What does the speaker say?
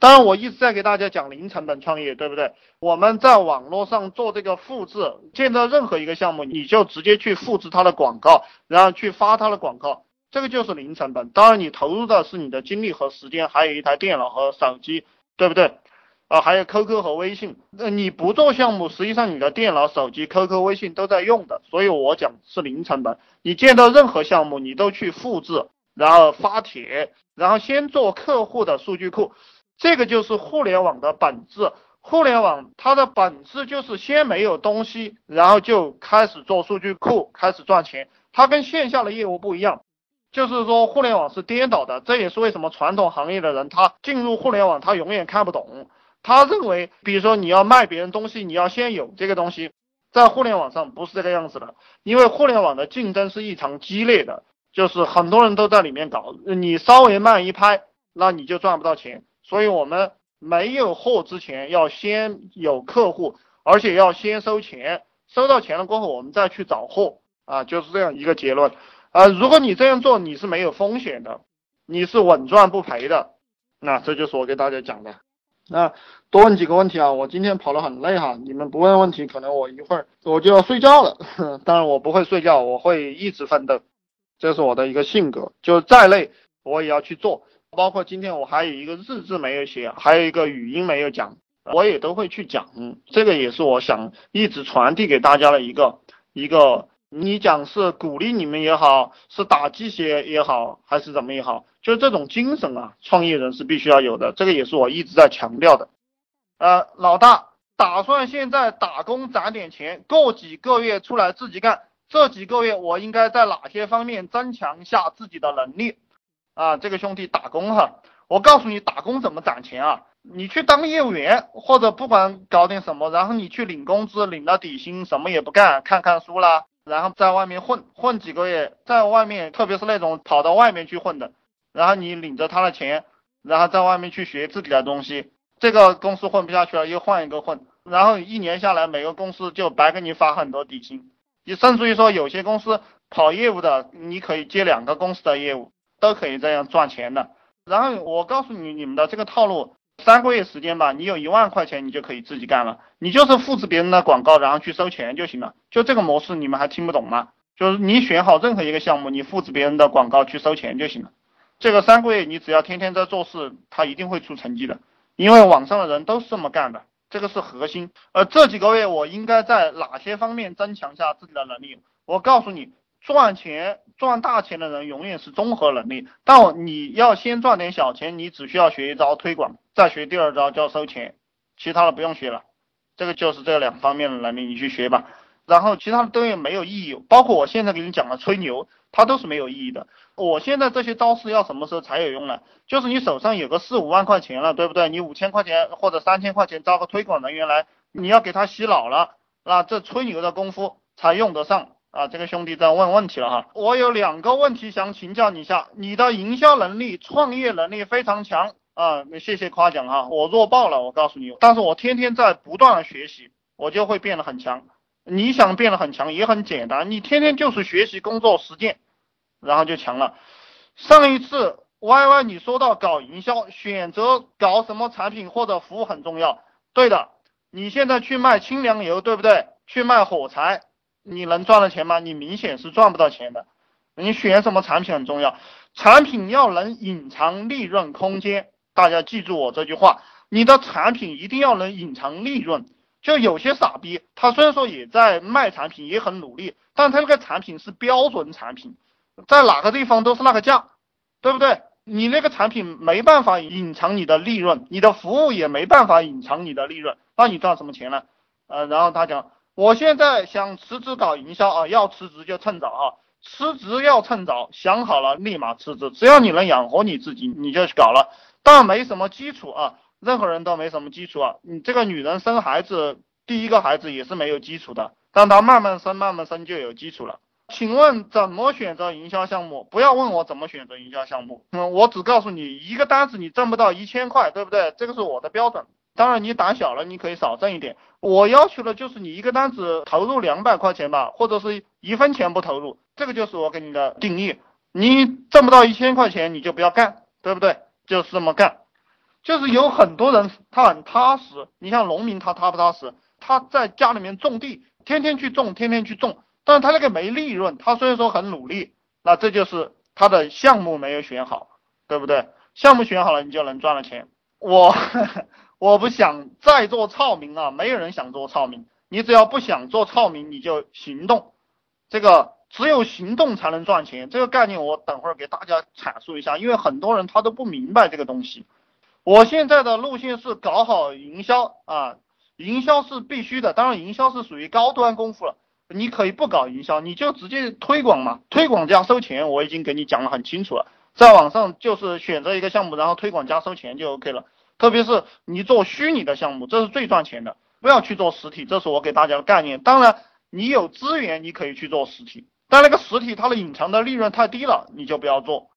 当然，我一直在给大家讲零成本创业，对不对？我们在网络上做这个复制，见到任何一个项目，你就直接去复制它的广告，然后去发它的广告，这个就是零成本。当然，你投入的是你的精力和时间，还有一台电脑和手机，对不对？啊，还有 QQ 和微信。那你不做项目，实际上你的电脑、手机、QQ、微信都在用的，所以我讲是零成本。你见到任何项目，你都去复制，然后发帖，然后先做客户的数据库。这个就是互联网的本质，互联网它的本质就是先没有东西，然后就开始做数据库，开始赚钱。它跟线下的业务不一样，就是说互联网是颠倒的。这也是为什么传统行业的人他进入互联网他永远看不懂。他认为，比如说你要卖别人东西，你要先有这个东西，在互联网上不是这个样子的，因为互联网的竞争是异常激烈的，就是很多人都在里面搞，你稍微慢一拍，那你就赚不到钱。所以，我们没有货之前，要先有客户，而且要先收钱。收到钱了过后，我们再去找货啊，就是这样一个结论。啊，如果你这样做，你是没有风险的，你是稳赚不赔的。那这就是我给大家讲的。那多问几个问题啊，我今天跑得很累哈，你们不问问题，可能我一会儿我就要睡觉了。当然，我不会睡觉，我会一直奋斗，这是我的一个性格，就再累我也要去做。包括今天我还有一个日志没有写，还有一个语音没有讲，我也都会去讲。这个也是我想一直传递给大家的一个一个，你讲是鼓励你们也好，是打鸡血也好，还是怎么也好，就是这种精神啊，创业人是必须要有的。这个也是我一直在强调的。呃，老大打算现在打工攒点钱，过几个月出来自己干。这几个月我应该在哪些方面增强一下自己的能力？啊，这个兄弟打工哈，我告诉你打工怎么攒钱啊？你去当业务员，或者不管搞点什么，然后你去领工资，领了底薪，什么也不干，看看书啦，然后在外面混混几个月，在外面，特别是那种跑到外面去混的，然后你领着他的钱，然后在外面去学自己的东西，这个公司混不下去了，又换一个混，然后一年下来，每个公司就白给你发很多底薪，你甚至于说有些公司跑业务的，你可以接两个公司的业务。都可以这样赚钱的，然后我告诉你你们的这个套路，三个月时间吧，你有一万块钱，你就可以自己干了，你就是复制别人的广告，然后去收钱就行了，就这个模式，你们还听不懂吗？就是你选好任何一个项目，你复制别人的广告去收钱就行了，这个三个月你只要天天在做事，他一定会出成绩的，因为网上的人都是这么干的，这个是核心。呃，这几个月我应该在哪些方面增强下自己的能力？我告诉你。赚钱赚大钱的人永远是综合能力，但你要先赚点小钱，你只需要学一招推广，再学第二招叫收钱，其他的不用学了，这个就是这两方面的能力，你去学吧。然后其他的都没有意义，包括我现在给你讲的吹牛，它都是没有意义的。我现在这些招式要什么时候才有用呢？就是你手上有个四五万块钱了，对不对？你五千块钱或者三千块钱招个推广人员来，你要给他洗脑了，那这吹牛的功夫才用得上。啊，这个兄弟在问问题了哈，我有两个问题想请教你一下，你的营销能力、创业能力非常强啊，谢谢夸奖哈，我弱爆了，我告诉你，但是我天天在不断的学习，我就会变得很强。你想变得很强也很简单，你天天就是学习、工作、实践，然后就强了。上一次 Y Y 你说到搞营销，选择搞什么产品或者服务很重要，对的，你现在去卖清凉油，对不对？去卖火柴。你能赚到钱吗？你明显是赚不到钱的。你选什么产品很重要，产品要能隐藏利润空间。大家记住我这句话，你的产品一定要能隐藏利润。就有些傻逼，他虽然说也在卖产品，也很努力，但他那个产品是标准产品，在哪个地方都是那个价，对不对？你那个产品没办法隐藏你的利润，你的服务也没办法隐藏你的利润，那你赚什么钱呢？呃，然后他讲。我现在想辞职搞营销啊，要辞职就趁早啊，辞职要趁早，想好了立马辞职，只要你能养活你自己，你就去搞了。但没什么基础啊，任何人都没什么基础啊。你这个女人生孩子，第一个孩子也是没有基础的，但她慢慢生，慢慢生就有基础了。请问怎么选择营销项目？不要问我怎么选择营销项目，嗯，我只告诉你一个单子你挣不到一千块，对不对？这个是我的标准。当然，你胆小了，你可以少挣一点。我要求的就是你一个单子投入两百块钱吧，或者是一分钱不投入，这个就是我给你的定义。你挣不到一千块钱，你就不要干，对不对？就是这么干。就是有很多人他很踏实，你像农民他踏不踏实？他在家里面种地，天天去种，天天去种，但是他那个没利润，他虽然说很努力，那这就是他的项目没有选好，对不对？项目选好了，你就能赚了钱。我我不想再做草民啊，没有人想做草民，你只要不想做草民，你就行动，这个只有行动才能赚钱，这个概念我等会儿给大家阐述一下，因为很多人他都不明白这个东西。我现在的路线是搞好营销啊，营销是必须的，当然营销是属于高端功夫了。你可以不搞营销，你就直接推广嘛，推广加收钱，我已经给你讲的很清楚了。在网上就是选择一个项目，然后推广加收钱就 OK 了。特别是你做虚拟的项目，这是最赚钱的，不要去做实体，这是我给大家的概念。当然，你有资源你可以去做实体，但那个实体它的隐藏的利润太低了，你就不要做。